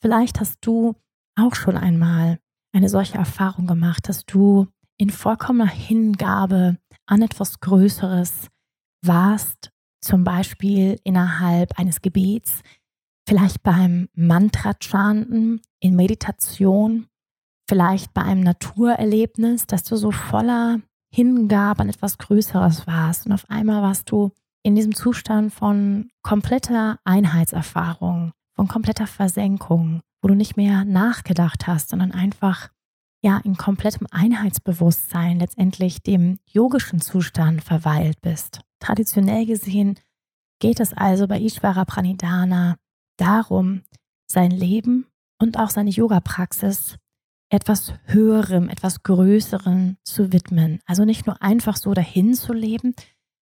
Vielleicht hast du auch schon einmal eine solche Erfahrung gemacht, dass du in vollkommener Hingabe an etwas Größeres warst, zum Beispiel innerhalb eines Gebets, vielleicht beim Mantra-Chanten, in Meditation, vielleicht bei einem Naturerlebnis, dass du so voller Hingabe an etwas Größeres warst und auf einmal warst du in diesem Zustand von kompletter Einheitserfahrung, von kompletter Versenkung, wo du nicht mehr nachgedacht hast, sondern einfach ja in komplettem Einheitsbewusstsein letztendlich dem yogischen Zustand verweilt bist. Traditionell gesehen geht es also bei Ishvara Pranidhana darum, sein Leben und auch seine Yoga-Praxis etwas Höherem, etwas Größerem zu widmen. Also nicht nur einfach so dahin zu leben,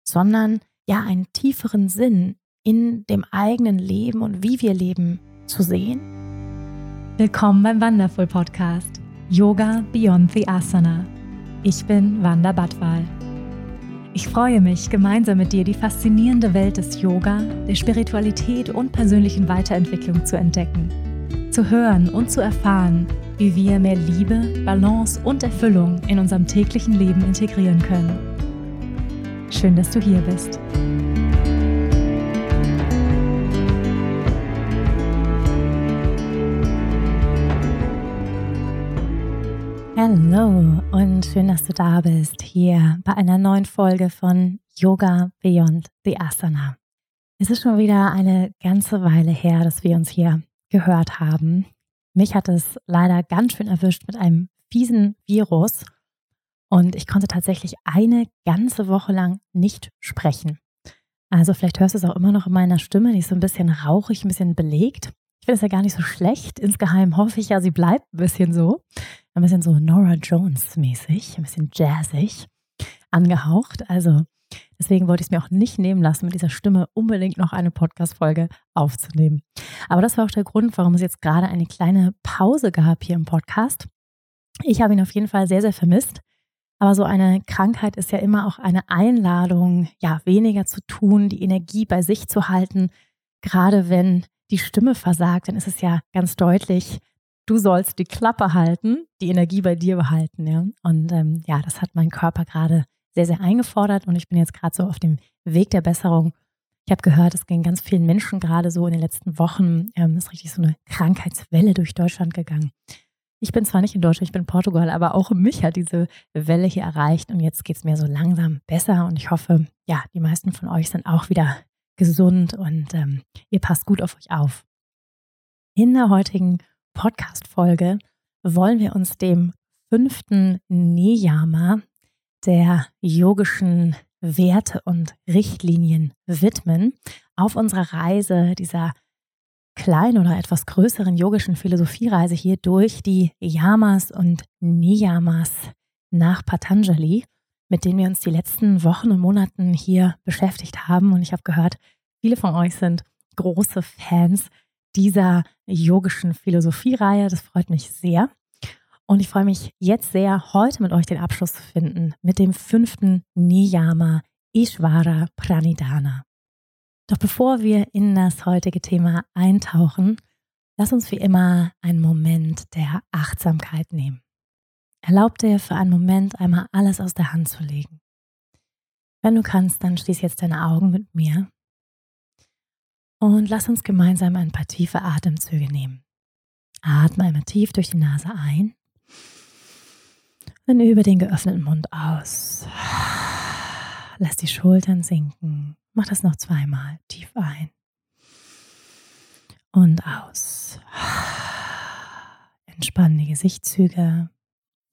sondern ja einen tieferen Sinn in dem eigenen Leben und wie wir leben zu sehen. Willkommen beim Wonderful Podcast Yoga Beyond the Asana. Ich bin Wanda Badwal. Ich freue mich, gemeinsam mit dir die faszinierende Welt des Yoga, der Spiritualität und persönlichen Weiterentwicklung zu entdecken, zu hören und zu erfahren, wie wir mehr Liebe, Balance und Erfüllung in unserem täglichen Leben integrieren können. Schön, dass du hier bist. Hallo und schön, dass du da bist hier bei einer neuen Folge von Yoga Beyond the Asana. Es ist schon wieder eine ganze Weile her, dass wir uns hier gehört haben. Mich hat es leider ganz schön erwischt mit einem fiesen Virus und ich konnte tatsächlich eine ganze Woche lang nicht sprechen. Also vielleicht hörst du es auch immer noch in meiner Stimme, die ist so ein bisschen rauchig, ein bisschen belegt. Ich finde es ja gar nicht so schlecht. Insgeheim hoffe ich ja, sie bleibt ein bisschen so. Ein bisschen so Nora Jones mäßig, ein bisschen jazzig angehaucht. Also Deswegen wollte ich es mir auch nicht nehmen lassen, mit dieser Stimme unbedingt noch eine Podcast-Folge aufzunehmen. Aber das war auch der Grund, warum es jetzt gerade eine kleine Pause gab hier im Podcast. Ich habe ihn auf jeden Fall sehr, sehr vermisst. Aber so eine Krankheit ist ja immer auch eine Einladung, ja, weniger zu tun, die Energie bei sich zu halten. Gerade wenn die Stimme versagt, dann ist es ja ganz deutlich, du sollst die Klappe halten, die Energie bei dir behalten. Ja? Und ähm, ja, das hat mein Körper gerade sehr, sehr eingefordert und ich bin jetzt gerade so auf dem Weg der Besserung. Ich habe gehört, es ging ganz vielen Menschen gerade so in den letzten Wochen, ähm, ist richtig so eine Krankheitswelle durch Deutschland gegangen. Ich bin zwar nicht in Deutschland, ich bin in Portugal, aber auch mich hat diese Welle hier erreicht und jetzt geht es mir so langsam besser und ich hoffe, ja, die meisten von euch sind auch wieder gesund und ähm, ihr passt gut auf euch auf. In der heutigen Podcast-Folge wollen wir uns dem fünften Niyama, der yogischen Werte und Richtlinien widmen auf unserer Reise dieser kleinen oder etwas größeren yogischen Philosophiereise hier durch die Yamas und Niyamas nach Patanjali, mit denen wir uns die letzten Wochen und Monaten hier beschäftigt haben. Und ich habe gehört, viele von euch sind große Fans dieser yogischen Philosophiereihe. Das freut mich sehr. Und ich freue mich jetzt sehr, heute mit euch den Abschluss zu finden mit dem fünften Niyama Ishvara Pranidhana. Doch bevor wir in das heutige Thema eintauchen, lass uns wie immer einen Moment der Achtsamkeit nehmen. Erlaub dir für einen Moment einmal alles aus der Hand zu legen. Wenn du kannst, dann schließ jetzt deine Augen mit mir und lass uns gemeinsam ein paar tiefe Atemzüge nehmen. Atme einmal tief durch die Nase ein und über den geöffneten Mund aus. Lass die Schultern sinken. Mach das noch zweimal. Tief ein. Und aus. Entspann die Gesichtszüge.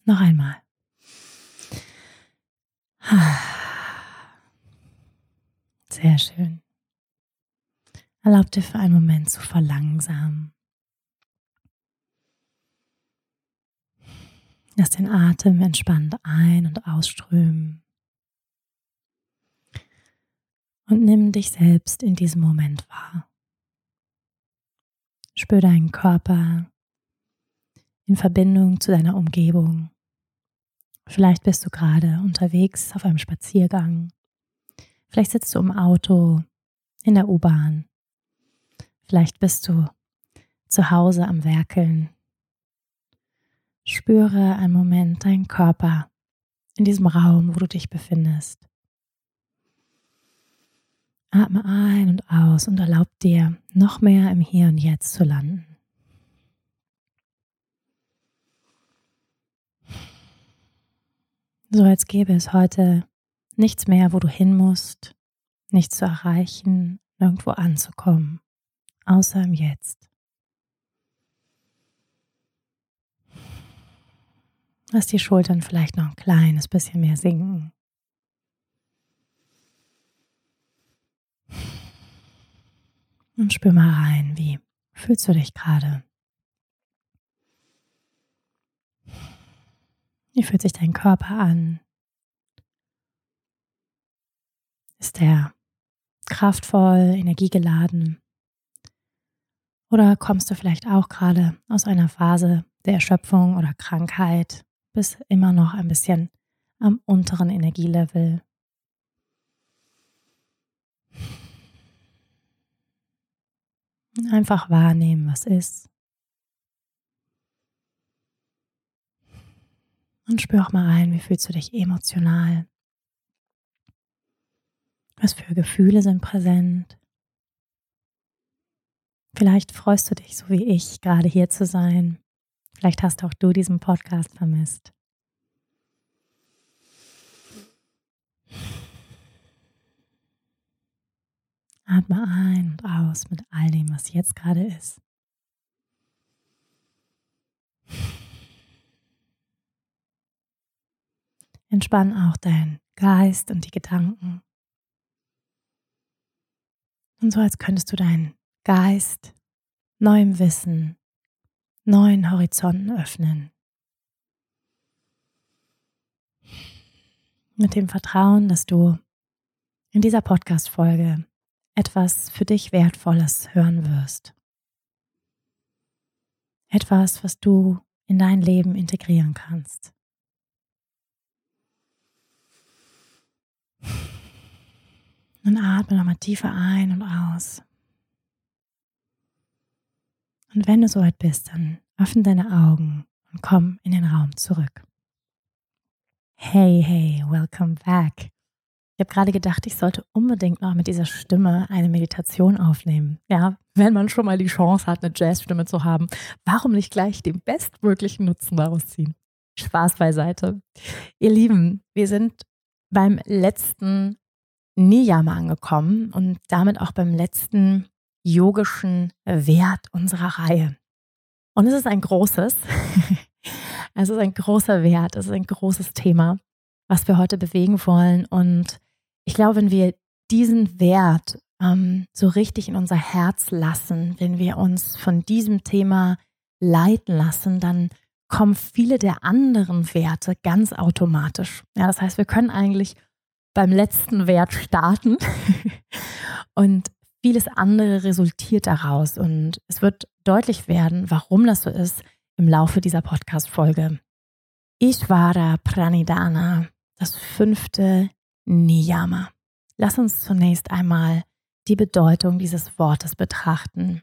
Noch einmal. Sehr schön. Erlaub dir für einen Moment zu verlangsamen Lass den Atem entspannt ein- und ausströmen. Und nimm dich selbst in diesem Moment wahr. Spür deinen Körper in Verbindung zu deiner Umgebung. Vielleicht bist du gerade unterwegs auf einem Spaziergang. Vielleicht sitzt du im Auto, in der U-Bahn. Vielleicht bist du zu Hause am Werkeln. Spüre einen Moment deinen Körper in diesem Raum, wo du dich befindest. Atme ein und aus und erlaub dir, noch mehr im Hier und Jetzt zu landen. So als gäbe es heute nichts mehr, wo du hin musst, nichts zu erreichen, nirgendwo anzukommen, außer im Jetzt. Lass die Schultern vielleicht noch ein kleines bisschen mehr sinken. Und spür mal rein, wie fühlst du dich gerade? Wie fühlt sich dein Körper an? Ist er kraftvoll, energiegeladen? Oder kommst du vielleicht auch gerade aus einer Phase der Erschöpfung oder Krankheit, bis immer noch ein bisschen am unteren Energielevel? Einfach wahrnehmen, was ist. Und spür auch mal rein, wie fühlst du dich emotional? Was für Gefühle sind präsent? Vielleicht freust du dich, so wie ich, gerade hier zu sein. Vielleicht hast auch du diesen Podcast vermisst. Atme ein und aus mit all dem, was jetzt gerade ist. Entspann auch deinen Geist und die Gedanken. Und so als könntest du deinen Geist neuem Wissen, neuen Horizonten öffnen. Mit dem Vertrauen, dass du in dieser Podcast-Folge etwas für dich Wertvolles hören wirst. Etwas, was du in dein Leben integrieren kannst. Und atme nochmal tiefer ein und aus. Und wenn du soweit bist, dann öffne deine Augen und komm in den Raum zurück. Hey, hey, welcome back. Ich habe gerade gedacht, ich sollte unbedingt noch mit dieser Stimme eine Meditation aufnehmen. Ja, wenn man schon mal die Chance hat, eine Jazzstimme zu haben, warum nicht gleich den bestmöglichen Nutzen daraus ziehen? Spaß beiseite. Ihr Lieben, wir sind beim letzten Niyama angekommen und damit auch beim letzten yogischen Wert unserer Reihe. Und es ist ein großes, es ist ein großer Wert, es ist ein großes Thema, was wir heute bewegen wollen. Und ich glaube, wenn wir diesen Wert ähm, so richtig in unser Herz lassen, wenn wir uns von diesem Thema leiten lassen, dann kommen viele der anderen Werte ganz automatisch. Ja, das heißt, wir können eigentlich beim letzten Wert starten und vieles andere resultiert daraus. Und es wird deutlich werden, warum das so ist im Laufe dieser Podcast-Folge. Ishvara Pranidana, das fünfte Niyama. Lass uns zunächst einmal die Bedeutung dieses Wortes betrachten.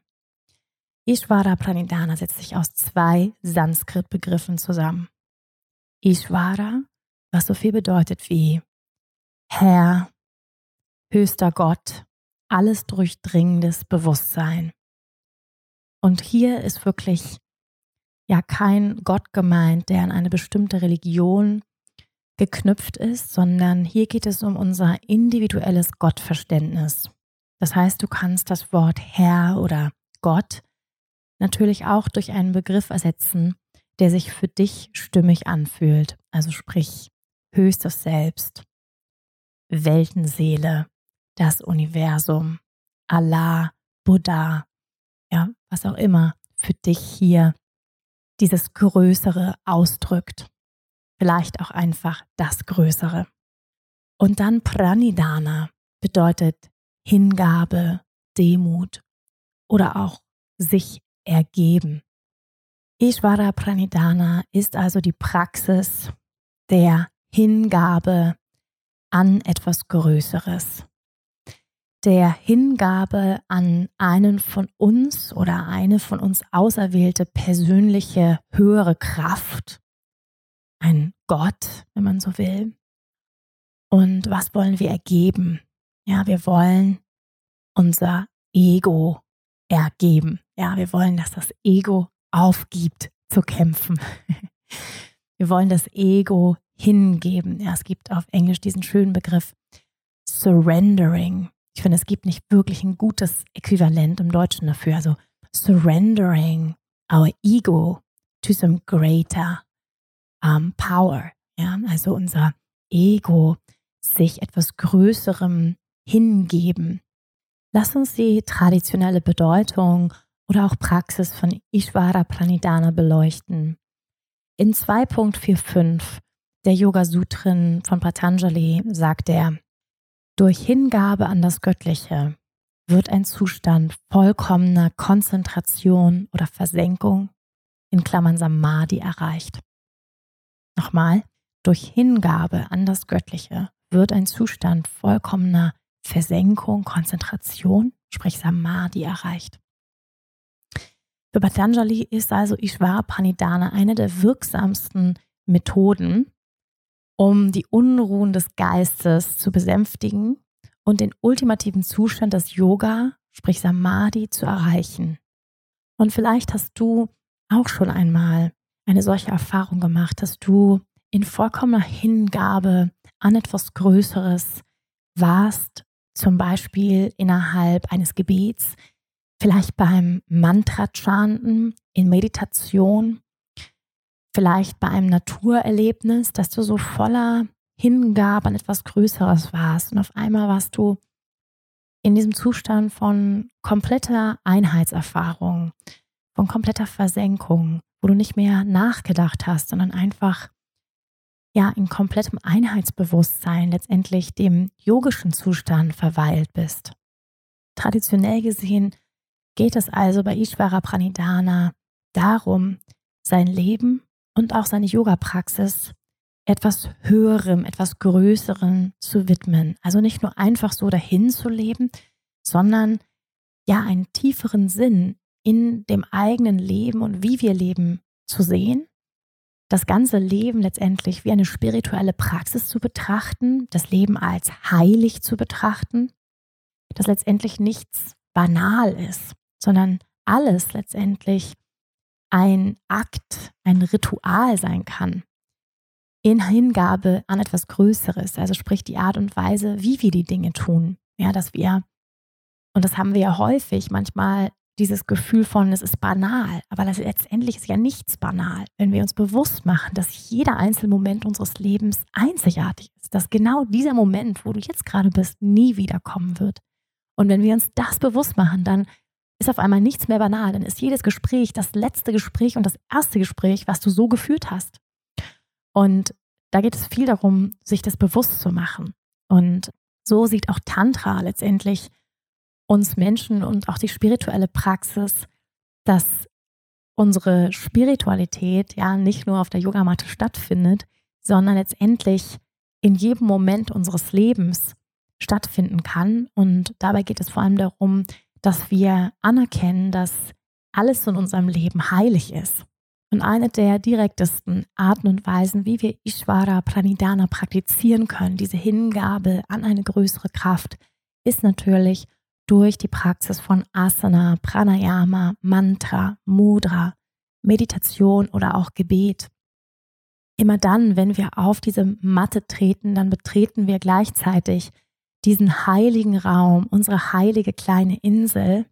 Ishvara Pranidana setzt sich aus zwei Sanskrit-Begriffen zusammen. Ishvara, was so viel bedeutet wie Herr, höchster Gott, alles durchdringendes Bewusstsein. Und hier ist wirklich ja kein Gott gemeint, der an eine bestimmte Religion geknüpft ist, sondern hier geht es um unser individuelles Gottverständnis. Das heißt, du kannst das Wort Herr oder Gott natürlich auch durch einen Begriff ersetzen, der sich für dich stimmig anfühlt. Also sprich höchstes Selbst, Weltenseele, das Universum, Allah, Buddha, ja, was auch immer für dich hier dieses Größere ausdrückt. Vielleicht auch einfach das Größere. Und dann Pranidana bedeutet Hingabe, Demut oder auch sich ergeben. Ishvara Pranidana ist also die Praxis der Hingabe an etwas Größeres. der Hingabe an einen von uns oder eine von uns auserwählte persönliche höhere Kraft, ein Gott, wenn man so will. Und was wollen wir ergeben? Ja, wir wollen unser Ego ergeben. Ja, wir wollen, dass das Ego aufgibt zu kämpfen. Wir wollen das Ego hingeben. Ja, es gibt auf Englisch diesen schönen Begriff surrendering. Ich finde, es gibt nicht wirklich ein gutes Äquivalent im Deutschen dafür. Also surrendering our ego to some greater um, power. Ja, also unser Ego sich etwas Größerem hingeben. Lass uns die traditionelle Bedeutung oder auch Praxis von Ishvara Pranidhana beleuchten. In 2.45 der Yoga Sutren von Patanjali sagt er, durch Hingabe an das Göttliche wird ein Zustand vollkommener Konzentration oder Versenkung in Klammern Samadhi erreicht. Nochmal, durch Hingabe an das Göttliche wird ein Zustand vollkommener Versenkung, Konzentration, sprich Samadhi erreicht. Für Patanjali ist also Ishvara Pranidhana eine der wirksamsten Methoden, um die Unruhen des Geistes zu besänftigen und den ultimativen Zustand des Yoga, sprich Samadhi, zu erreichen. Und vielleicht hast du auch schon einmal eine solche Erfahrung gemacht, dass du in vollkommener Hingabe an etwas Größeres warst, zum Beispiel innerhalb eines Gebets, vielleicht beim Mantra-Chanten, in Meditation vielleicht bei einem Naturerlebnis, dass du so voller Hingabe an etwas Größeres warst und auf einmal warst du in diesem Zustand von kompletter Einheitserfahrung, von kompletter Versenkung, wo du nicht mehr nachgedacht hast, sondern einfach ja in komplettem Einheitsbewusstsein letztendlich dem yogischen Zustand verweilt bist. Traditionell gesehen geht es also bei Ishvara Pranidhana darum, sein Leben und auch seine Yoga-Praxis etwas Höherem, etwas Größerem zu widmen. Also nicht nur einfach so dahin zu leben, sondern ja einen tieferen Sinn in dem eigenen Leben und wie wir leben zu sehen. Das ganze Leben letztendlich wie eine spirituelle Praxis zu betrachten, das Leben als heilig zu betrachten, dass letztendlich nichts banal ist, sondern alles letztendlich ein Akt, ein Ritual sein kann. In Hingabe an etwas Größeres, also sprich die Art und Weise, wie wir die Dinge tun. Ja, dass wir, und das haben wir ja häufig, manchmal dieses Gefühl von, es ist banal, aber das letztendlich ist ja nichts banal, wenn wir uns bewusst machen, dass jeder einzelne Moment unseres Lebens einzigartig ist, dass genau dieser Moment, wo du jetzt gerade bist, nie wiederkommen wird. Und wenn wir uns das bewusst machen, dann ist auf einmal nichts mehr banal. Dann ist jedes Gespräch das letzte Gespräch und das erste Gespräch, was du so geführt hast. Und da geht es viel darum, sich das bewusst zu machen. Und so sieht auch Tantra letztendlich uns Menschen und auch die spirituelle Praxis, dass unsere Spiritualität ja nicht nur auf der Yogamatte stattfindet, sondern letztendlich in jedem Moment unseres Lebens stattfinden kann. Und dabei geht es vor allem darum, dass wir anerkennen, dass alles in unserem Leben heilig ist. Und eine der direktesten Arten und Weisen, wie wir Ishvara Pranidhana praktizieren können, diese Hingabe an eine größere Kraft, ist natürlich durch die Praxis von Asana, Pranayama, Mantra, Mudra, Meditation oder auch Gebet. Immer dann, wenn wir auf diese Matte treten, dann betreten wir gleichzeitig diesen heiligen Raum, unsere heilige kleine Insel,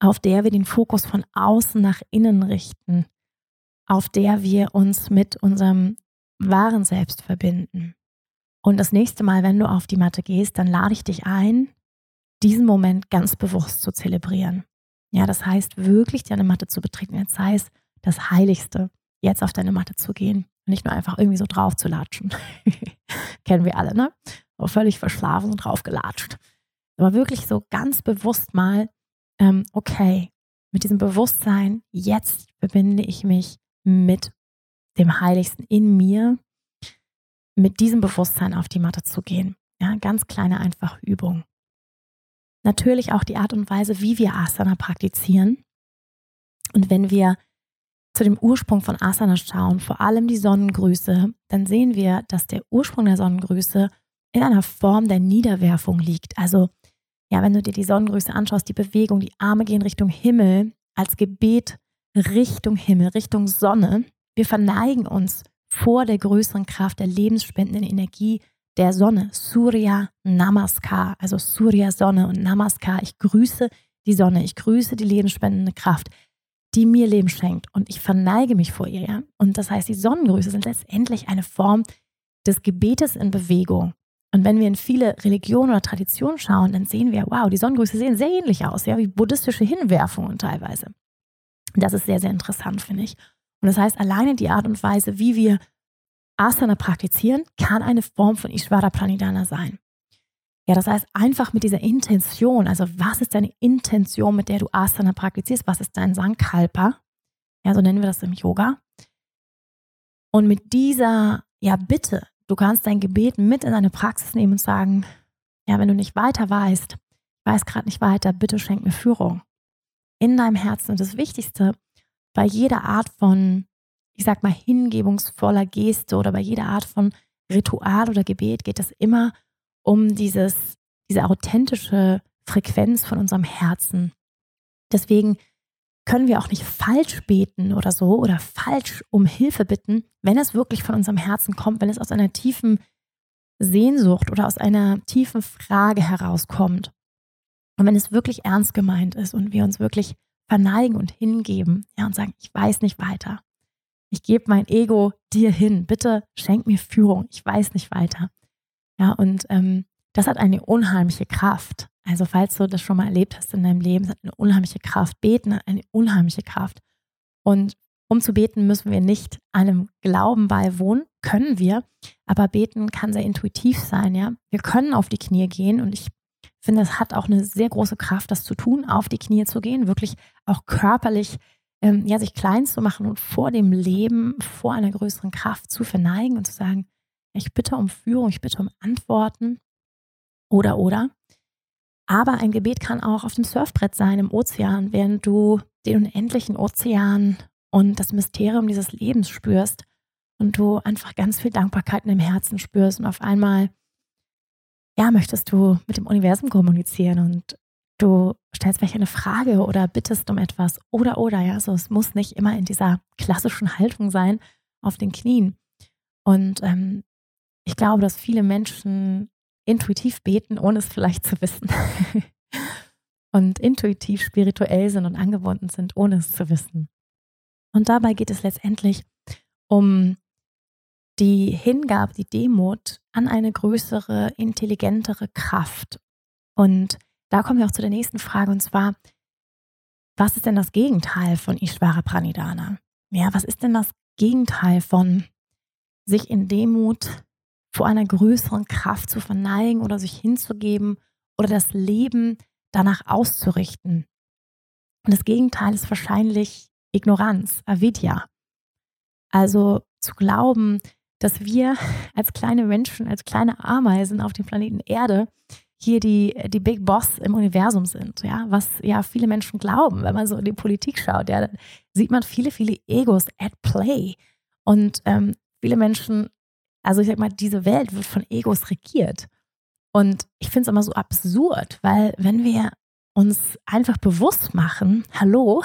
auf der wir den Fokus von außen nach innen richten, auf der wir uns mit unserem wahren Selbst verbinden. Und das nächste Mal, wenn du auf die Matte gehst, dann lade ich dich ein, diesen Moment ganz bewusst zu zelebrieren. Ja, das heißt, wirklich deine Matte zu betreten, jetzt sei es das Heiligste, jetzt auf deine Matte zu gehen und nicht nur einfach irgendwie so drauf zu latschen. Kennen wir alle, ne? Völlig verschlafen und draufgelatscht. Aber wirklich so ganz bewusst mal, ähm, okay, mit diesem Bewusstsein, jetzt verbinde ich mich mit dem Heiligsten in mir, mit diesem Bewusstsein auf die Matte zu gehen. Ja, ganz kleine, einfache Übung. natürlich auch die Art und Weise, wie wir Asana praktizieren. Und wenn wir zu dem Ursprung von Asana schauen, vor allem die Sonnengrüße, dann sehen wir, dass der Ursprung der Sonnengrüße in einer Form der Niederwerfung liegt. Also, ja, wenn du dir die Sonnengrüße anschaust, die Bewegung, die Arme gehen Richtung Himmel, als Gebet Richtung Himmel, Richtung Sonne. Wir verneigen uns vor der größeren Kraft der lebensspendenden Energie der Sonne. Surya Namaskar, also Surya Sonne und Namaskar. Ich grüße die Sonne, ich grüße die lebensspendende Kraft, die mir Leben schenkt und ich verneige mich vor ihr. Ja? Und das heißt, die Sonnengrüße sind letztendlich eine Form des Gebetes in Bewegung. Und wenn wir in viele Religionen oder Traditionen schauen, dann sehen wir, wow, die Sonnengrüße sehen sehr ähnlich aus, ja, wie buddhistische Hinwerfungen teilweise. Das ist sehr, sehr interessant, finde ich. Und das heißt, alleine die Art und Weise, wie wir Asana praktizieren, kann eine Form von Ishvara Pranidhana sein. Ja, das heißt, einfach mit dieser Intention, also was ist deine Intention, mit der du Asana praktizierst, was ist dein Sankalpa, ja, so nennen wir das im Yoga. Und mit dieser, ja, Bitte, du kannst dein Gebet mit in deine Praxis nehmen und sagen, ja, wenn du nicht weiter weißt, ich weiß gerade nicht weiter, bitte schenk mir Führung in deinem Herzen. Und das Wichtigste bei jeder Art von, ich sag mal, hingebungsvoller Geste oder bei jeder Art von Ritual oder Gebet geht es immer um dieses, diese authentische Frequenz von unserem Herzen. Deswegen können wir auch nicht falsch beten oder so oder falsch um Hilfe bitten, wenn es wirklich von unserem Herzen kommt, wenn es aus einer tiefen Sehnsucht oder aus einer tiefen Frage herauskommt. Und wenn es wirklich ernst gemeint ist und wir uns wirklich verneigen und hingeben, ja, und sagen, ich weiß nicht weiter. Ich gebe mein Ego dir hin. Bitte schenk mir Führung. Ich weiß nicht weiter. Ja, und ähm, das hat eine unheimliche Kraft. Also, falls du das schon mal erlebt hast in deinem Leben, es hat eine unheimliche Kraft. Beten hat eine unheimliche Kraft. Und um zu beten, müssen wir nicht einem Glauben beiwohnen, können wir, aber beten kann sehr intuitiv sein, ja. Wir können auf die Knie gehen und ich finde, es hat auch eine sehr große Kraft, das zu tun, auf die Knie zu gehen, wirklich auch körperlich ähm, ja, sich klein zu machen und vor dem Leben, vor einer größeren Kraft zu verneigen und zu sagen, ich bitte um Führung, ich bitte um Antworten oder oder. Aber ein Gebet kann auch auf dem Surfbrett sein, im Ozean, während du den unendlichen Ozean und das Mysterium dieses Lebens spürst und du einfach ganz viel Dankbarkeit in dem Herzen spürst und auf einmal ja, möchtest du mit dem Universum kommunizieren und du stellst vielleicht eine Frage oder bittest um etwas oder oder ja, also es muss nicht immer in dieser klassischen Haltung sein auf den Knien. Und ähm, ich glaube, dass viele Menschen intuitiv beten, ohne es vielleicht zu wissen. und intuitiv spirituell sind und angebunden sind, ohne es zu wissen. Und dabei geht es letztendlich um die Hingabe, die Demut an eine größere, intelligentere Kraft. Und da kommen wir auch zu der nächsten Frage und zwar, was ist denn das Gegenteil von Ishvara Pranidhana? Ja, was ist denn das Gegenteil von sich in Demut vor einer größeren Kraft zu verneigen oder sich hinzugeben oder das Leben danach auszurichten? Und das Gegenteil ist wahrscheinlich Ignoranz, Avidya. Also zu glauben, dass wir als kleine Menschen, als kleine Ameisen auf dem Planeten Erde hier die, die Big Boss im Universum sind, ja, was ja viele Menschen glauben, wenn man so in die Politik schaut, ja, dann sieht man viele, viele Egos at play. Und ähm, viele Menschen, also ich sag mal, diese Welt wird von Egos regiert. Und ich finde es immer so absurd, weil wenn wir uns einfach bewusst machen, hallo,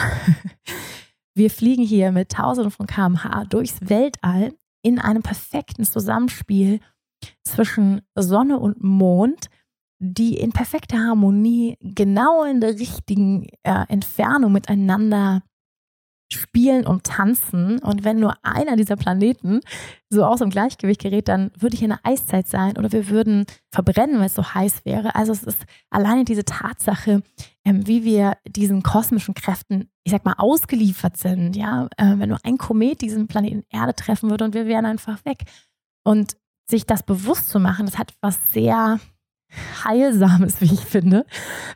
wir fliegen hier mit tausenden von kmh durchs Weltall in einem perfekten Zusammenspiel zwischen Sonne und Mond, die in perfekter Harmonie genau in der richtigen äh, Entfernung miteinander spielen und tanzen. Und wenn nur einer dieser Planeten so aus dem Gleichgewicht gerät, dann würde hier eine Eiszeit sein oder wir würden verbrennen, weil es so heiß wäre. Also es ist alleine diese Tatsache, ähm, wie wir diesen kosmischen Kräften, ich sag mal, ausgeliefert sind. Ja, äh, wenn nur ein Komet diesen Planeten Erde treffen würde und wir wären einfach weg. Und sich das bewusst zu machen, das hat was sehr Heilsames, wie ich finde,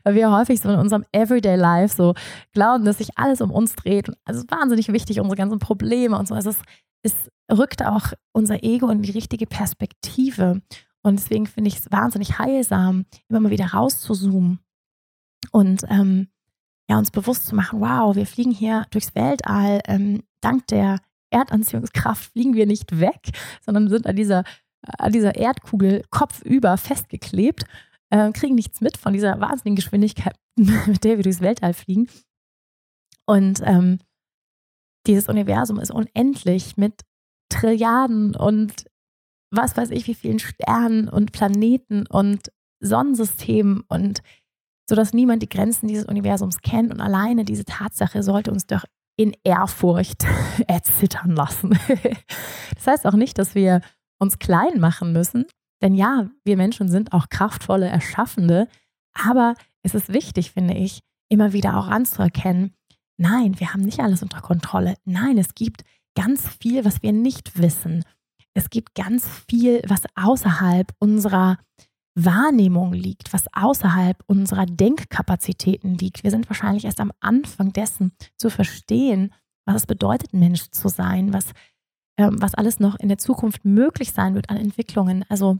weil wir häufig so in unserem Everyday Life so glauben, dass sich alles um uns dreht. Und es ist wahnsinnig wichtig, unsere ganzen Probleme und so. Also es, es rückt auch unser Ego in die richtige Perspektive. Und deswegen finde ich es wahnsinnig heilsam, immer mal wieder rauszuzoomen Und ähm, ja, uns bewusst zu machen, wow, wir fliegen hier durchs Weltall, ähm, dank der Erdanziehungskraft fliegen wir nicht weg, sondern sind an dieser, an dieser Erdkugel kopfüber festgeklebt, äh, kriegen nichts mit von dieser wahnsinnigen Geschwindigkeit, mit der wir durchs Weltall fliegen. Und ähm, dieses Universum ist unendlich mit Trilliarden und was weiß ich, wie vielen Sternen und Planeten und Sonnensystemen und so dass niemand die Grenzen dieses Universums kennt und alleine diese Tatsache sollte uns doch in Ehrfurcht erzittern lassen. das heißt auch nicht, dass wir uns klein machen müssen, denn ja, wir Menschen sind auch kraftvolle Erschaffende, aber es ist wichtig, finde ich, immer wieder auch anzuerkennen, nein, wir haben nicht alles unter Kontrolle. Nein, es gibt ganz viel, was wir nicht wissen. Es gibt ganz viel, was außerhalb unserer Wahrnehmung liegt, was außerhalb unserer Denkkapazitäten liegt. Wir sind wahrscheinlich erst am Anfang dessen zu verstehen, was es bedeutet, Mensch zu sein, was, was alles noch in der Zukunft möglich sein wird an Entwicklungen. Also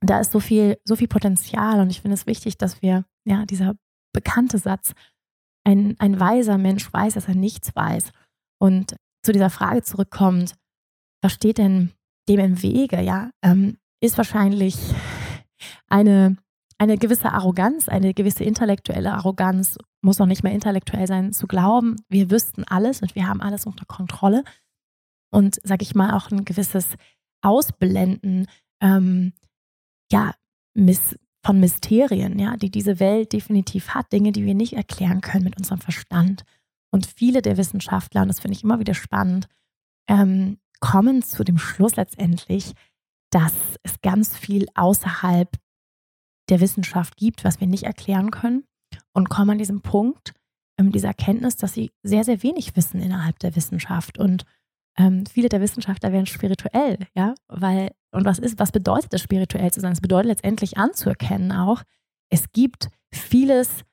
da ist so viel, so viel Potenzial und ich finde es wichtig, dass wir, ja, dieser bekannte Satz, ein, ein weiser Mensch weiß, dass er nichts weiß. Und zu dieser Frage zurückkommt, was steht denn dem im Wege, ja, ähm, ist wahrscheinlich eine, eine gewisse Arroganz, eine gewisse intellektuelle Arroganz, muss noch nicht mehr intellektuell sein, zu glauben, wir wüssten alles und wir haben alles unter Kontrolle. Und, sage ich mal, auch ein gewisses Ausblenden, ähm, ja, miss, von Mysterien, ja, die diese Welt definitiv hat, Dinge, die wir nicht erklären können mit unserem Verstand. Und viele der Wissenschaftler, und das finde ich immer wieder spannend, ähm, kommen zu dem Schluss letztendlich, dass es ganz viel außerhalb der Wissenschaft gibt, was wir nicht erklären können und kommen an diesem Punkt ähm, dieser Erkenntnis, dass sie sehr, sehr wenig wissen innerhalb der Wissenschaft. Und ähm, viele der Wissenschaftler werden spirituell, ja, weil, und was ist, was bedeutet es, spirituell zu sein? Es bedeutet letztendlich anzuerkennen auch, es gibt vieles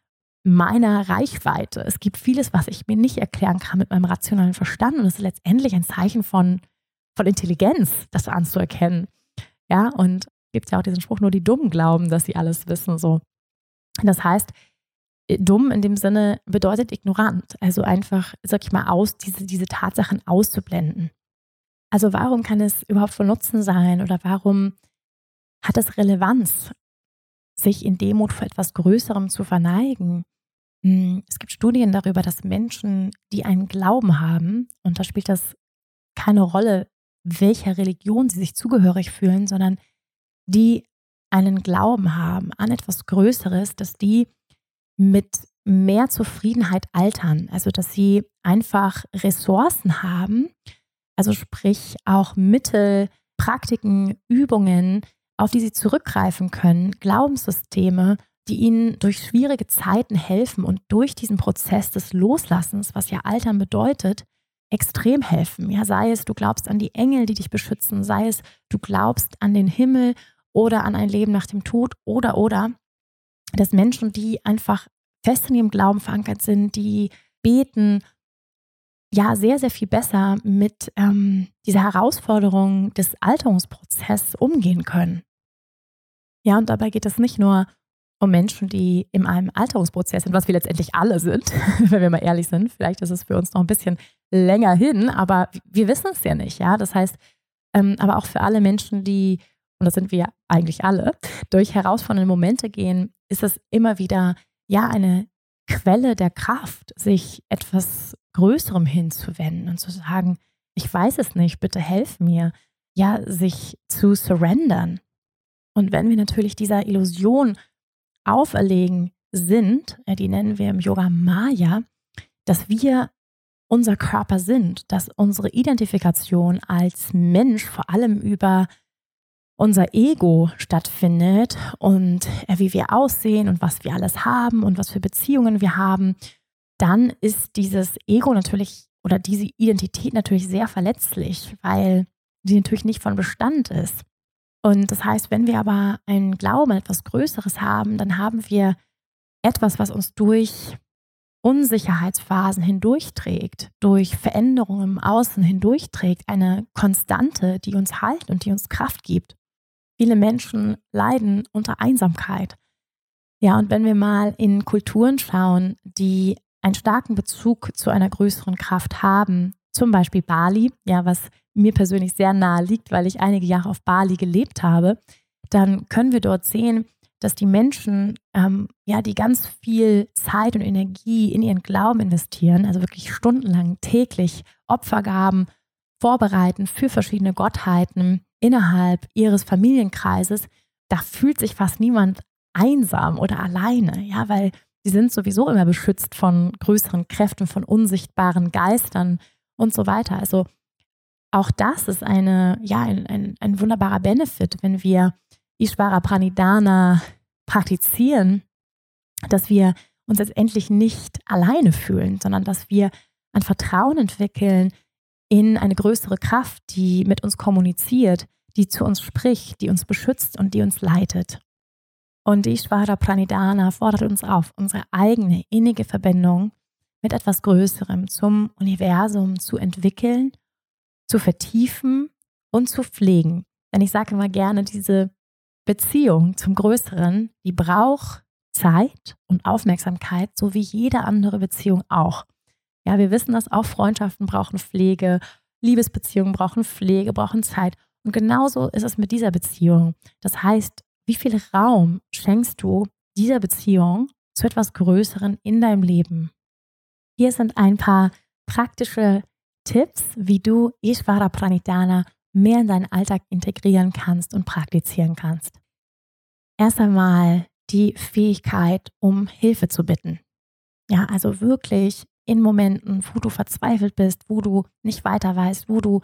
meiner Reichweite. Es gibt vieles, was ich mir nicht erklären kann mit meinem rationalen Verstand. Und es ist letztendlich ein Zeichen von, von Intelligenz, das anzuerkennen. Ja, und gibt ja auch diesen Spruch, nur die Dummen glauben, dass sie alles wissen. So. Das heißt, dumm in dem Sinne bedeutet ignorant. Also einfach, sag ich mal, aus, diese, diese Tatsachen auszublenden. Also warum kann es überhaupt von Nutzen sein oder warum hat es Relevanz, sich in Demut vor etwas Größerem zu verneigen? Hm, es gibt Studien darüber, dass Menschen, die einen Glauben haben, und da spielt das keine Rolle, welcher Religion sie sich zugehörig fühlen, sondern die einen Glauben haben an etwas Größeres, dass die mit mehr Zufriedenheit altern. Also dass sie einfach Ressourcen haben, also sprich auch Mittel, Praktiken, Übungen, auf die sie zurückgreifen können, Glaubenssysteme, die ihnen durch schwierige Zeiten helfen und durch diesen Prozess des Loslassens, was ja Altern bedeutet, extrem helfen. Ja, sei es, du glaubst an die Engel, die dich beschützen, sei es, du glaubst an den Himmel oder an ein Leben nach dem Tod oder oder, dass Menschen, die einfach fest in ihrem Glauben verankert sind, die beten, ja, sehr, sehr viel besser mit ähm, dieser Herausforderung des Alterungsprozesses umgehen können. Ja, und dabei geht es nicht nur um Menschen, die in einem Alterungsprozess sind, was wir letztendlich alle sind, wenn wir mal ehrlich sind. Vielleicht ist es für uns noch ein bisschen länger hin, aber wir wissen es ja nicht. Ja, das heißt, ähm, aber auch für alle Menschen, die, und das sind wir eigentlich alle, durch herausfordernde Momente gehen, ist es immer wieder ja eine Quelle der Kraft, sich etwas Größerem hinzuwenden und zu sagen, ich weiß es nicht, bitte helf mir, ja, sich zu surrendern. Und wenn wir natürlich dieser Illusion auferlegen sind, äh, die nennen wir im Yoga Maya, dass wir unser Körper sind, dass unsere Identifikation als Mensch vor allem über unser Ego stattfindet und äh, wie wir aussehen und was wir alles haben und was für Beziehungen wir haben, dann ist dieses Ego natürlich oder diese Identität natürlich sehr verletzlich, weil sie natürlich nicht von Bestand ist. Und das heißt, wenn wir aber einen Glauben, etwas Größeres haben, dann haben wir etwas, was uns durch Unsicherheitsphasen hindurchträgt, durch Veränderungen im Außen hindurchträgt, eine Konstante, die uns halt und die uns Kraft gibt. Viele Menschen leiden unter Einsamkeit. Ja, und wenn wir mal in Kulturen schauen, die einen starken Bezug zu einer größeren Kraft haben, zum Beispiel Bali, ja, was mir persönlich sehr nahe liegt, weil ich einige Jahre auf Bali gelebt habe, dann können wir dort sehen, dass die Menschen, ähm, ja, die ganz viel Zeit und Energie in ihren Glauben investieren, also wirklich stundenlang täglich Opfergaben vorbereiten für verschiedene Gottheiten innerhalb ihres Familienkreises, da fühlt sich fast niemand einsam oder alleine, ja, weil sie sind sowieso immer beschützt von größeren Kräften, von unsichtbaren Geistern und so weiter. Also auch das ist eine, ja, ein, ein, ein wunderbarer Benefit, wenn wir Ishvara Pranidhana praktizieren, dass wir uns letztendlich nicht alleine fühlen, sondern dass wir ein Vertrauen entwickeln in eine größere Kraft, die mit uns kommuniziert, die zu uns spricht, die uns beschützt und die uns leitet. Und Ishvara Pranidhana fordert uns auf, unsere eigene innige Verbindung mit etwas Größerem zum Universum zu entwickeln, zu vertiefen und zu pflegen. Denn ich sage immer gerne, diese Beziehung zum Größeren, die braucht Zeit und Aufmerksamkeit, so wie jede andere Beziehung auch. Ja, wir wissen, dass auch Freundschaften brauchen Pflege, Liebesbeziehungen brauchen Pflege, brauchen Zeit. Und genauso ist es mit dieser Beziehung. Das heißt, wie viel Raum schenkst du dieser Beziehung zu etwas Größeren in deinem Leben? Hier sind ein paar praktische Tipps, wie du Ishvara Pranidhana mehr in deinen Alltag integrieren kannst und praktizieren kannst. Erst einmal die Fähigkeit, um Hilfe zu bitten. Ja, also wirklich in Momenten, wo du verzweifelt bist, wo du nicht weiter weißt, wo du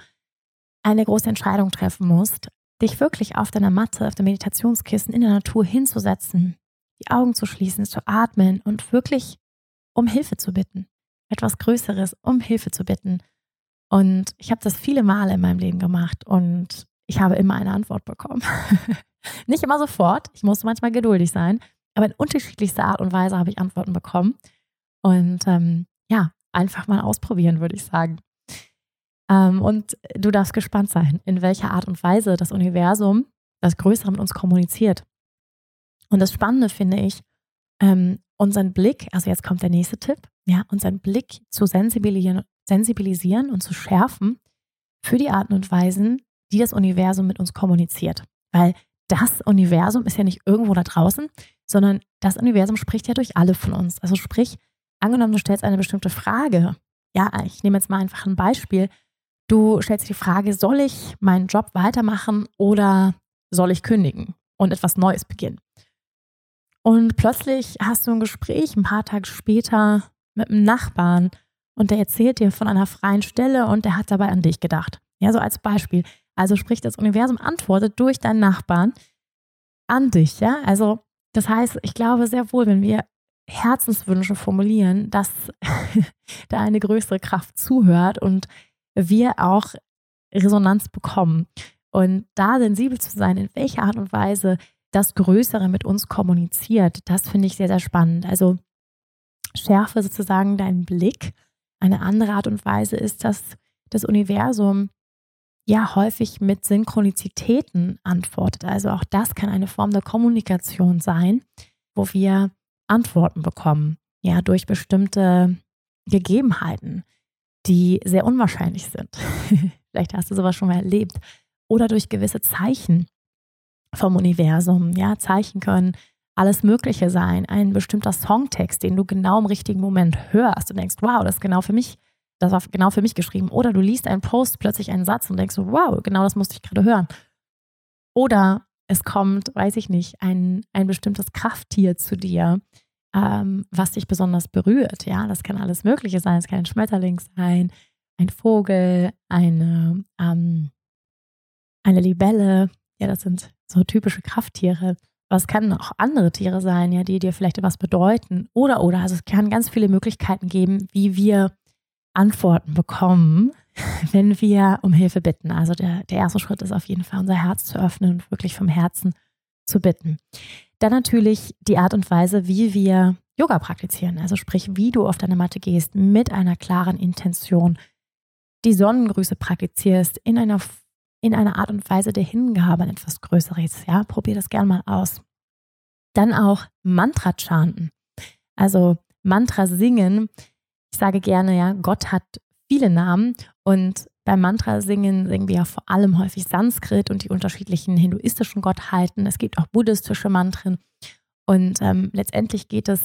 eine große Entscheidung treffen musst, dich wirklich auf deiner Matte, auf dem Meditationskissen in der Natur hinzusetzen, die Augen zu schließen, zu atmen und wirklich um Hilfe zu bitten. Etwas Größeres, um Hilfe zu bitten. Und ich habe das viele Male in meinem Leben gemacht und ich habe immer eine Antwort bekommen. Nicht immer sofort, ich musste manchmal geduldig sein, aber in unterschiedlichster Art und Weise habe ich Antworten bekommen. Und ähm, ja, einfach mal ausprobieren, würde ich sagen. Ähm, und du darfst gespannt sein, in welcher Art und Weise das Universum das Größere mit uns kommuniziert. Und das Spannende finde ich, ähm, unseren Blick, also jetzt kommt der nächste Tipp, ja, unseren Blick zu sensibilisieren, sensibilisieren und zu schärfen für die Arten und Weisen, die das Universum mit uns kommuniziert. Weil das Universum ist ja nicht irgendwo da draußen, sondern das Universum spricht ja durch alle von uns. Also sprich, angenommen, du stellst eine bestimmte Frage. Ja, ich nehme jetzt mal einfach ein Beispiel. Du stellst die Frage, soll ich meinen Job weitermachen oder soll ich kündigen und etwas Neues beginnen? Und plötzlich hast du ein Gespräch ein paar Tage später mit einem Nachbarn und der erzählt dir von einer freien Stelle und der hat dabei an dich gedacht. Ja, so als Beispiel. Also sprich, das Universum antwortet durch deinen Nachbarn an dich, ja? Also das heißt, ich glaube sehr wohl, wenn wir Herzenswünsche formulieren, dass da eine größere Kraft zuhört und wir auch Resonanz bekommen. Und da sensibel zu sein, in welcher Art und Weise das Größere mit uns kommuniziert, das finde ich sehr, sehr spannend. Also schärfe sozusagen deinen Blick. Eine andere Art und Weise ist, dass das Universum ja häufig mit Synchronizitäten antwortet. Also auch das kann eine Form der Kommunikation sein, wo wir Antworten bekommen, ja, durch bestimmte Gegebenheiten, die sehr unwahrscheinlich sind. Vielleicht hast du sowas schon mal erlebt. Oder durch gewisse Zeichen vom Universum. Ja, Zeichen können alles Mögliche sein. Ein bestimmter Songtext, den du genau im richtigen Moment hörst und denkst, wow, das ist genau für mich, das war genau für mich geschrieben. Oder du liest einen Post, plötzlich einen Satz und denkst, wow, genau das musste ich gerade hören. Oder es kommt, weiß ich nicht, ein, ein bestimmtes Krafttier zu dir, ähm, was dich besonders berührt. Ja, das kann alles Mögliche sein. Es kann ein Schmetterling sein, ein Vogel, eine, ähm, eine Libelle. Ja, das sind so typische Krafttiere. Aber es können auch andere Tiere sein, ja, die dir vielleicht etwas bedeuten. Oder, oder. Also es kann ganz viele Möglichkeiten geben, wie wir Antworten bekommen, wenn wir um Hilfe bitten. Also der, der erste Schritt ist auf jeden Fall, unser Herz zu öffnen und wirklich vom Herzen zu bitten. Dann natürlich die Art und Weise, wie wir Yoga praktizieren. Also sprich, wie du auf deine Matte gehst mit einer klaren Intention, die Sonnengrüße praktizierst in einer, in einer Art und Weise der Hingabe an etwas Größeres. Ja, probier das gerne mal aus. Dann auch Mantra chanten. Also Mantra singen. Ich sage gerne, ja, Gott hat viele Namen und beim Mantra singen singen wir ja vor allem häufig Sanskrit und die unterschiedlichen hinduistischen Gottheiten. Es gibt auch buddhistische Mantren. Und ähm, letztendlich geht es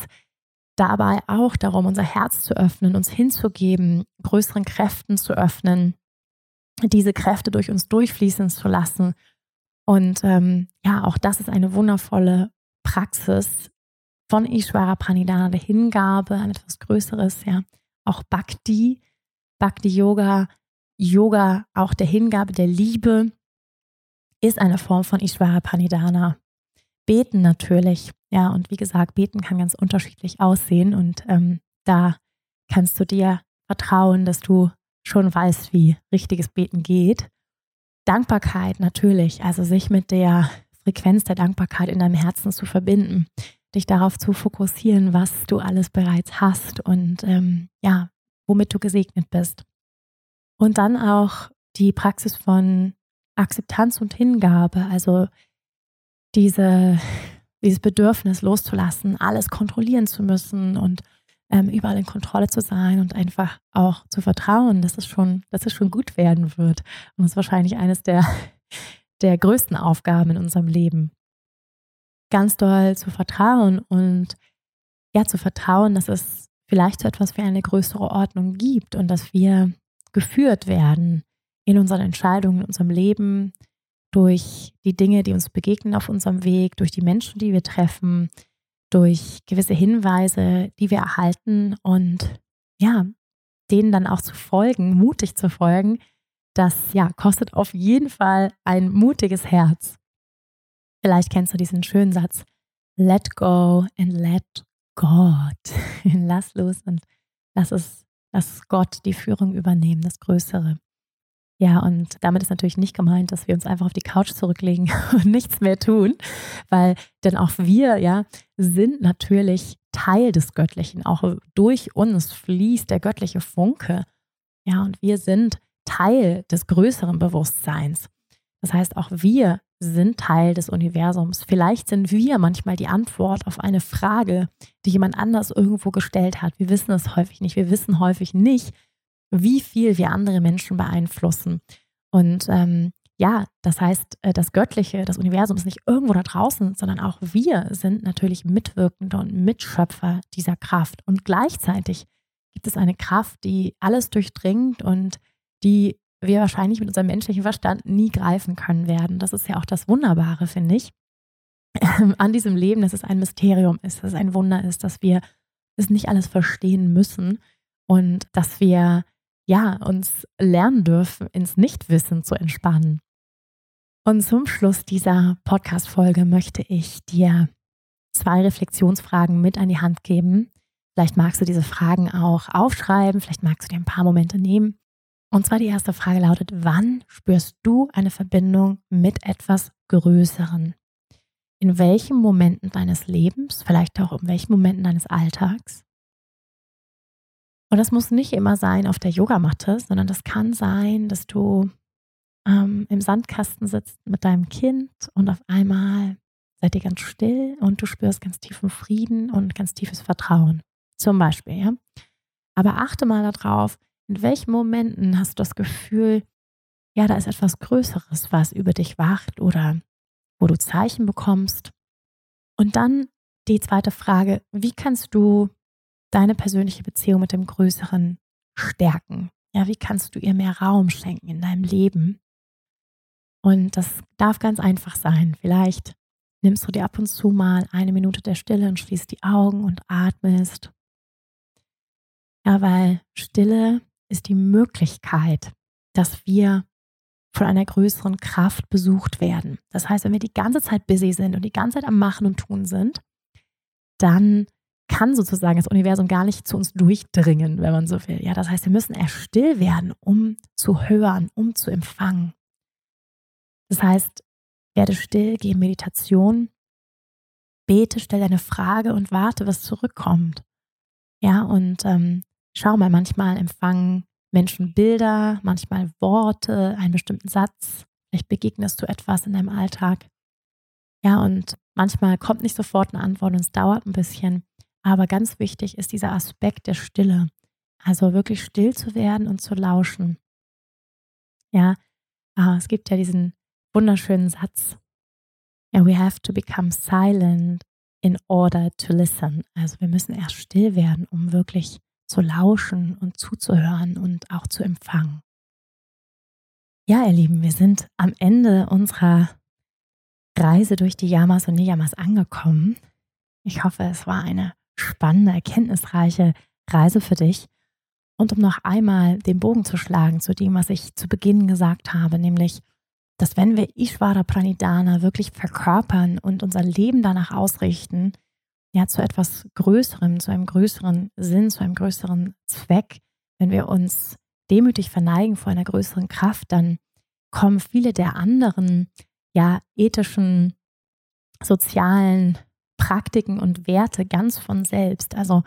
dabei auch darum, unser Herz zu öffnen, uns hinzugeben, größeren Kräften zu öffnen, diese Kräfte durch uns durchfließen zu lassen. Und ähm, ja, auch das ist eine wundervolle Praxis von Ishvara Pranidhana, der Hingabe an etwas Größeres, ja. Auch Bhakti, Bhakti Yoga, Yoga auch der Hingabe, der Liebe, ist eine Form von Ishvara Pranidhana. Beten natürlich, ja, und wie gesagt, beten kann ganz unterschiedlich aussehen und ähm, da kannst du dir vertrauen, dass du schon weißt, wie richtiges Beten geht. Dankbarkeit natürlich, also sich mit der Frequenz der Dankbarkeit in deinem Herzen zu verbinden, dich darauf zu fokussieren, was du alles bereits hast und ähm, ja, womit du gesegnet bist. Und dann auch die Praxis von Akzeptanz und Hingabe, also diese, dieses Bedürfnis loszulassen, alles kontrollieren zu müssen und ähm, überall in Kontrolle zu sein und einfach auch zu vertrauen, dass es schon, dass es schon gut werden wird. Und das ist wahrscheinlich eines der, der größten Aufgaben in unserem Leben. Ganz doll zu vertrauen und ja, zu vertrauen, dass es vielleicht so etwas wie eine größere Ordnung gibt und dass wir geführt werden in unseren Entscheidungen, in unserem Leben, durch die Dinge, die uns begegnen auf unserem Weg, durch die Menschen, die wir treffen, durch gewisse Hinweise, die wir erhalten und ja, denen dann auch zu folgen, mutig zu folgen, das ja kostet auf jeden Fall ein mutiges Herz. Vielleicht kennst du diesen schönen Satz: Let go and let God. lass los und lass es, lass Gott die Führung übernehmen, das Größere. Ja, und damit ist natürlich nicht gemeint, dass wir uns einfach auf die Couch zurücklegen und nichts mehr tun, weil denn auch wir, ja, sind natürlich Teil des Göttlichen. Auch durch uns fließt der göttliche Funke. Ja, und wir sind Teil des größeren Bewusstseins. Das heißt, auch wir sind Teil des Universums. Vielleicht sind wir manchmal die Antwort auf eine Frage, die jemand anders irgendwo gestellt hat. Wir wissen es häufig nicht. Wir wissen häufig nicht, wie viel wir andere Menschen beeinflussen. Und ähm, ja, das heißt, äh, das Göttliche, das Universum ist nicht irgendwo da draußen, sondern auch wir sind natürlich Mitwirkende und Mitschöpfer dieser Kraft. Und gleichzeitig gibt es eine Kraft, die alles durchdringt und die wir wahrscheinlich mit unserem menschlichen Verstand nie greifen können werden. Das ist ja auch das Wunderbare, finde ich, an diesem Leben, dass es ein Mysterium ist, dass es ein Wunder ist, dass wir es nicht alles verstehen müssen und dass wir ja, uns lernen dürfen, ins Nichtwissen zu entspannen. Und zum Schluss dieser Podcast-Folge möchte ich dir zwei Reflexionsfragen mit an die Hand geben. Vielleicht magst du diese Fragen auch aufschreiben, vielleicht magst du dir ein paar Momente nehmen. Und zwar die erste Frage lautet, wann spürst du eine Verbindung mit etwas Größeren? In welchen Momenten deines Lebens, vielleicht auch in welchen Momenten deines Alltags? Und das muss nicht immer sein auf der Yogamatte, sondern das kann sein, dass du ähm, im Sandkasten sitzt mit deinem Kind und auf einmal seid ihr ganz still und du spürst ganz tiefen Frieden und ganz tiefes Vertrauen. Zum Beispiel, ja. Aber achte mal darauf, in welchen Momenten hast du das Gefühl, ja, da ist etwas Größeres, was über dich wacht oder wo du Zeichen bekommst. Und dann die zweite Frage, wie kannst du deine persönliche Beziehung mit dem Größeren stärken? Ja, wie kannst du ihr mehr Raum schenken in deinem Leben? Und das darf ganz einfach sein. Vielleicht nimmst du dir ab und zu mal eine Minute der Stille und schließt die Augen und atmest. Ja, weil Stille ist die Möglichkeit, dass wir von einer größeren Kraft besucht werden. Das heißt, wenn wir die ganze Zeit busy sind und die ganze Zeit am Machen und Tun sind, dann kann sozusagen das Universum gar nicht zu uns durchdringen, wenn man so will. Ja, das heißt, wir müssen erst still werden, um zu hören, um zu empfangen. Das heißt, werde still, geh in Meditation, bete, stell deine Frage und warte, was zurückkommt. Ja, und ähm, schau mal, manchmal empfangen Menschen Bilder, manchmal Worte, einen bestimmten Satz. Vielleicht begegnest du etwas in deinem Alltag. Ja, und manchmal kommt nicht sofort eine Antwort und es dauert ein bisschen. Aber ganz wichtig ist dieser Aspekt der Stille. Also wirklich still zu werden und zu lauschen. Ja, ah, es gibt ja diesen wunderschönen Satz. Yeah, we have to become silent in order to listen. Also wir müssen erst still werden, um wirklich zu lauschen und zuzuhören und auch zu empfangen. Ja, ihr Lieben, wir sind am Ende unserer Reise durch die Yamas und Niyamas angekommen. Ich hoffe, es war eine spannende, erkenntnisreiche Reise für dich. Und um noch einmal den Bogen zu schlagen zu dem, was ich zu Beginn gesagt habe, nämlich, dass wenn wir Ishvara Pranidhana wirklich verkörpern und unser Leben danach ausrichten, ja, zu etwas Größerem, zu einem größeren Sinn, zu einem größeren Zweck, wenn wir uns demütig verneigen vor einer größeren Kraft, dann kommen viele der anderen ja ethischen, sozialen Praktiken und Werte ganz von selbst. Also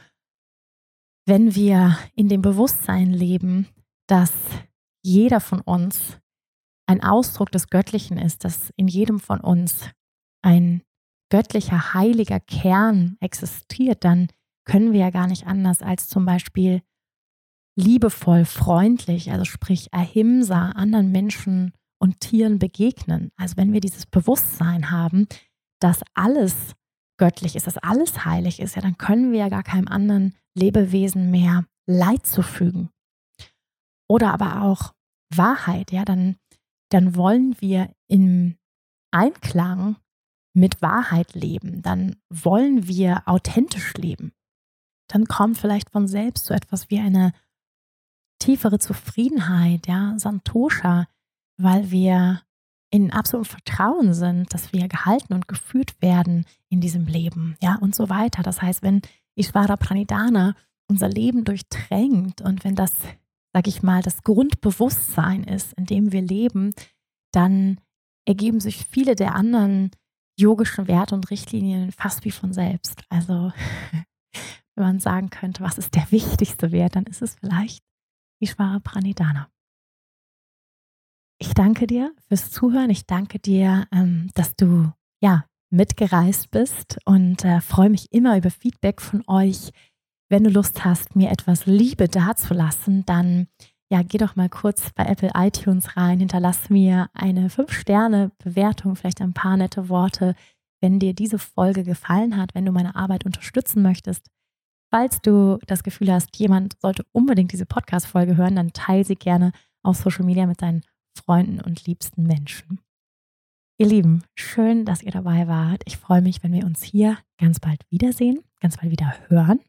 wenn wir in dem Bewusstsein leben, dass jeder von uns ein Ausdruck des Göttlichen ist, dass in jedem von uns ein göttlicher, heiliger Kern existiert, dann können wir ja gar nicht anders als zum Beispiel liebevoll, freundlich, also sprich Ahimsa, anderen Menschen und Tieren begegnen. Also wenn wir dieses Bewusstsein haben, dass alles göttlich ist, dass alles heilig ist, ja, dann können wir ja gar keinem anderen Lebewesen mehr Leid zufügen. Oder aber auch Wahrheit, ja, dann, dann wollen wir im Einklang mit Wahrheit leben, dann wollen wir authentisch leben. Dann kommt vielleicht von selbst so etwas wie eine tiefere Zufriedenheit, ja, Santosha, weil wir in absolutem Vertrauen sind, dass wir gehalten und geführt werden in diesem Leben, ja, und so weiter. Das heißt, wenn Ishvara Pranidhana unser Leben durchdrängt und wenn das, sag ich mal, das Grundbewusstsein ist, in dem wir leben, dann ergeben sich viele der anderen yogischen Werte und Richtlinien fast wie von selbst. Also, wenn man sagen könnte, was ist der wichtigste Wert, dann ist es vielleicht Ishvara Pranidhana. Ich danke dir fürs Zuhören. Ich danke dir, ähm, dass du ja mitgereist bist und äh, freue mich immer über Feedback von euch. Wenn du Lust hast, mir etwas Liebe dazulassen, dann ja, geh doch mal kurz bei Apple iTunes rein, hinterlass mir eine 5-Sterne-Bewertung, vielleicht ein paar nette Worte, wenn dir diese Folge gefallen hat, wenn du meine Arbeit unterstützen möchtest. Falls du das Gefühl hast, jemand sollte unbedingt diese Podcast-Folge hören, dann teile sie gerne auf Social Media mit deinen Freunden und liebsten Menschen. Ihr Lieben, schön, dass ihr dabei wart. Ich freue mich, wenn wir uns hier ganz bald wiedersehen, ganz bald wieder hören.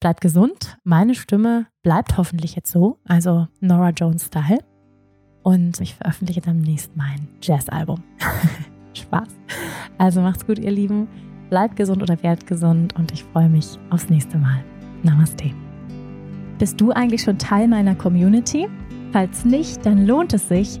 Bleibt gesund. Meine Stimme bleibt hoffentlich jetzt so, also Nora Jones Style. Und ich veröffentliche demnächst mein Jazz-Album. Spaß. Also macht's gut, ihr Lieben. Bleibt gesund oder werdet gesund und ich freue mich aufs nächste Mal. Namaste. Bist du eigentlich schon Teil meiner Community? Falls nicht, dann lohnt es sich,